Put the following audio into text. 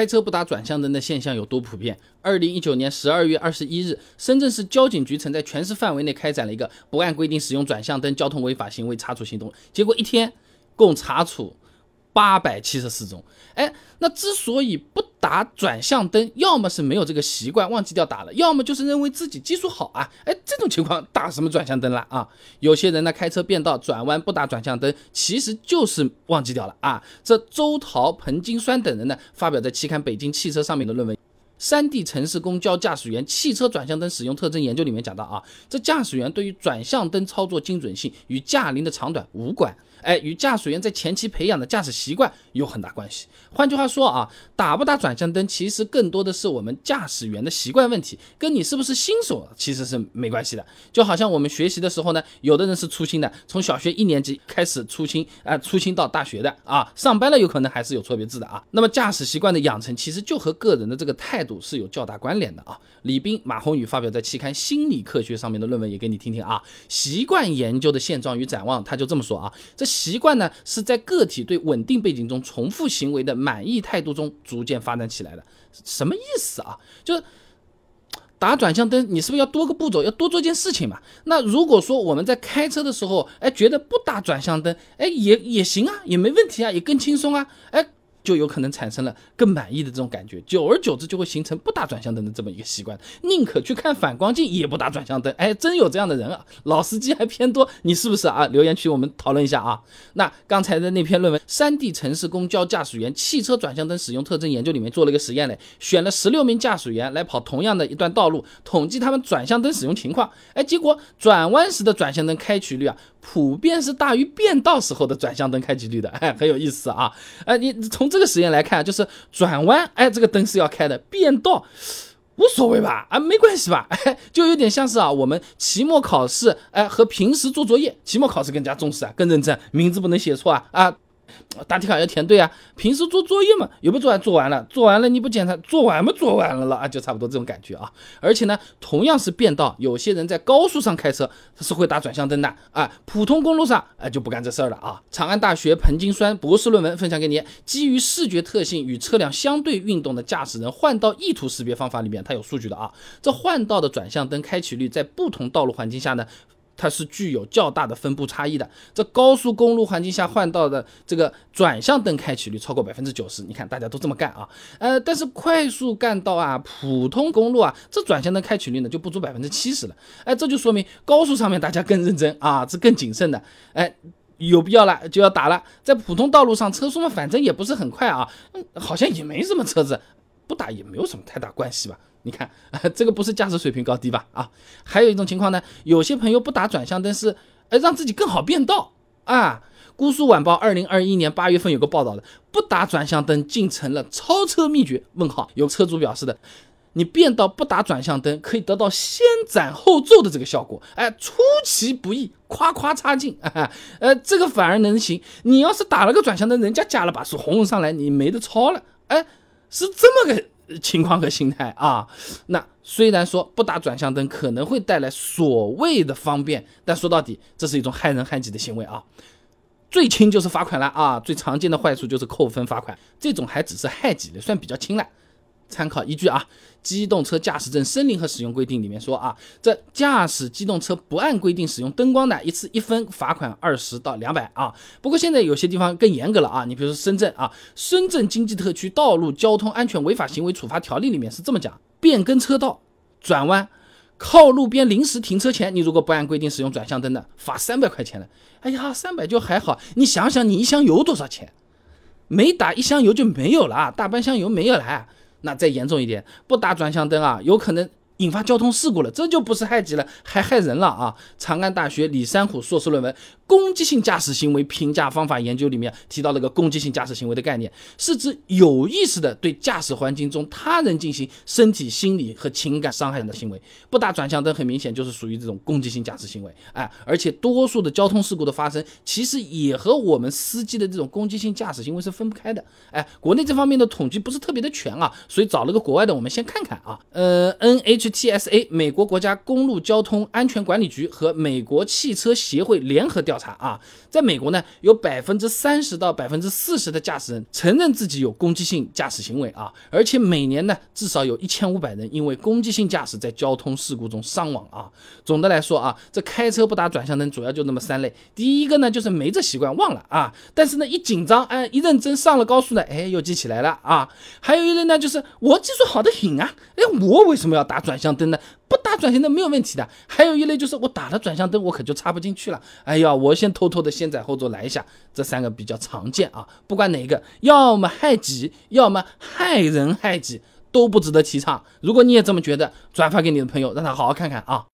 开车不打转向灯的现象有多普遍？二零一九年十二月二十一日，深圳市交警局曾在全市范围内开展了一个不按规定使用转向灯交通违法行为查处行动，结果一天共查处。八百七十四宗，哎，那之所以不打转向灯，要么是没有这个习惯，忘记掉打了，要么就是认为自己技术好啊，哎，这种情况打什么转向灯了啊？有些人呢开车变道转弯不打转向灯，其实就是忘记掉了啊。这周桃、彭金栓等人呢发表在期刊《北京汽车》上面的论文《山地城市公交驾驶员汽车转向灯使用特征研究》里面讲到啊，这驾驶员对于转向灯操作精准性与驾龄的长短无关。哎，与驾驶员在前期培养的驾驶习惯有很大关系。换句话说啊，打不打转向灯，其实更多的是我们驾驶员的习惯问题，跟你是不是新手其实是没关系的。就好像我们学习的时候呢，有的人是粗心的，从小学一年级开始粗心，啊，粗心到大学的啊，上班了有可能还是有错别字的啊。那么驾驶习惯的养成，其实就和个人的这个态度是有较大关联的啊。李斌、马宏宇发表在期刊《心理科学》上面的论文也给你听听啊。习惯研究的现状与展望，他就这么说啊，这。习惯呢，是在个体对稳定背景中重复行为的满意态度中逐渐发展起来的。什么意思啊？就是打转向灯，你是不是要多个步骤，要多做件事情嘛？那如果说我们在开车的时候，哎，觉得不打转向灯，哎，也也行啊，也没问题啊，也更轻松啊，哎。就有可能产生了更满意的这种感觉，久而久之就会形成不打转向灯的这么一个习惯，宁可去看反光镜也不打转向灯。哎，真有这样的人啊，老司机还偏多，你是不是啊？留言区我们讨论一下啊。那刚才的那篇论文《山地城市公交驾驶员汽车转向灯使用特征研究》里面做了一个实验嘞，选了十六名驾驶员来跑同样的一段道路，统计他们转向灯使用情况。哎，结果转弯时的转向灯开启率啊。普遍是大于变道时候的转向灯开启率的，哎，很有意思啊！哎，你从这个实验来看，就是转弯，哎，这个灯是要开的；变道无所谓吧？啊，没关系吧？哎，就有点像是啊，我们期末考试，哎，和平时做作业，期末考试更加重视啊，更认真，名字不能写错啊啊。答题卡要填对啊，平时做作业嘛，有没有做完？做完了，做完了你不检查，做完不做完了了啊，就差不多这种感觉啊。而且呢，同样是变道，有些人在高速上开车，他是会打转向灯的啊，普通公路上啊就不干这事儿了啊。长安大学彭金栓博士论文分享给你，基于视觉特性与车辆相对运动的驾驶人换道意图识别方法里面，它有数据的啊。这换道的转向灯开启率在不同道路环境下呢？它是具有较大的分布差异的。这高速公路环境下换道的这个转向灯开启率超过百分之九十，你看大家都这么干啊。呃，但是快速干道啊、普通公路啊，这转向灯开启率呢就不足百分之七十了。哎，这就说明高速上面大家更认真啊，是更谨慎的。哎，有必要了就要打了。在普通道路上，车速嘛反正也不是很快啊，嗯，好像也没什么车子，不打也没有什么太大关系吧。你看，这个不是驾驶水平高低吧？啊，还有一种情况呢，有些朋友不打转向灯是，呃，让自己更好变道啊。姑苏晚报二零二一年八月份有个报道的，不打转向灯竟成了超车秘诀？问号。有车主表示的，你变道不打转向灯可以得到先斩后奏的这个效果，哎，出其不意，夸夸差劲，呃，这个反而能行。你要是打了个转向灯，人家加了把速红上来，你没得超了，哎，是这么个。情况和心态啊，那虽然说不打转向灯可能会带来所谓的方便，但说到底，这是一种害人害己的行为啊。最轻就是罚款了啊，最常见的坏处就是扣分罚款，这种还只是害己的，算比较轻了。参考依据啊，机动车驾驶证申领和使用规定里面说啊，这驾驶机动车不按规定使用灯光的，一次一分罚款二十到两百啊。不过现在有些地方更严格了啊，你比如说深圳啊，深圳经济特区道路交通安全违法行为处罚条例里面是这么讲：变更车道、转弯、靠路边临时停车前，你如果不按规定使用转向灯的，罚三百块钱了。哎呀，三百就还好，你想想你一箱油多少钱？没打一箱油就没有了啊，大半箱油没有了。那再严重一点，不打转向灯啊，有可能。引发交通事故了，这就不是害己了，还害人了啊！长安大学李山虎硕士论文《攻击性驾驶行为评价方法研究》里面提到了个攻击性驾驶行为的概念，是指有意识的对驾驶环境中他人进行身体、心理和情感伤害的行为。不打转向灯，很明显就是属于这种攻击性驾驶行为。哎，而且多数的交通事故的发生，其实也和我们司机的这种攻击性驾驶行为是分不开的。哎，国内这方面的统计不是特别的全啊，所以找了个国外的，我们先看看啊。呃，N H。TSA 美国国家公路交通安全管理局和美国汽车协会联合调查啊，在美国呢，有百分之三十到百分之四十的驾驶人承认自己有攻击性驾驶行为啊，而且每年呢，至少有一千五百人因为攻击性驾驶在交通事故中伤亡啊。总的来说啊，这开车不打转向灯主要就那么三类，第一个呢就是没这习惯忘了啊，但是呢一紧张哎一认真上了高速呢哎又记起来了啊，还有一类呢就是我技术好的很啊，哎我为什么要打转向灯的？不打转向灯没有问题的。还有一类就是我打了转向灯我可就插不进去了，哎呀我先偷偷的先在后座来一下，这三个比较常见啊，不管哪一个，要么害己，要么害人害己，都不值得提倡。如果你也这么觉得，转发给你的朋友，让他好好看看啊。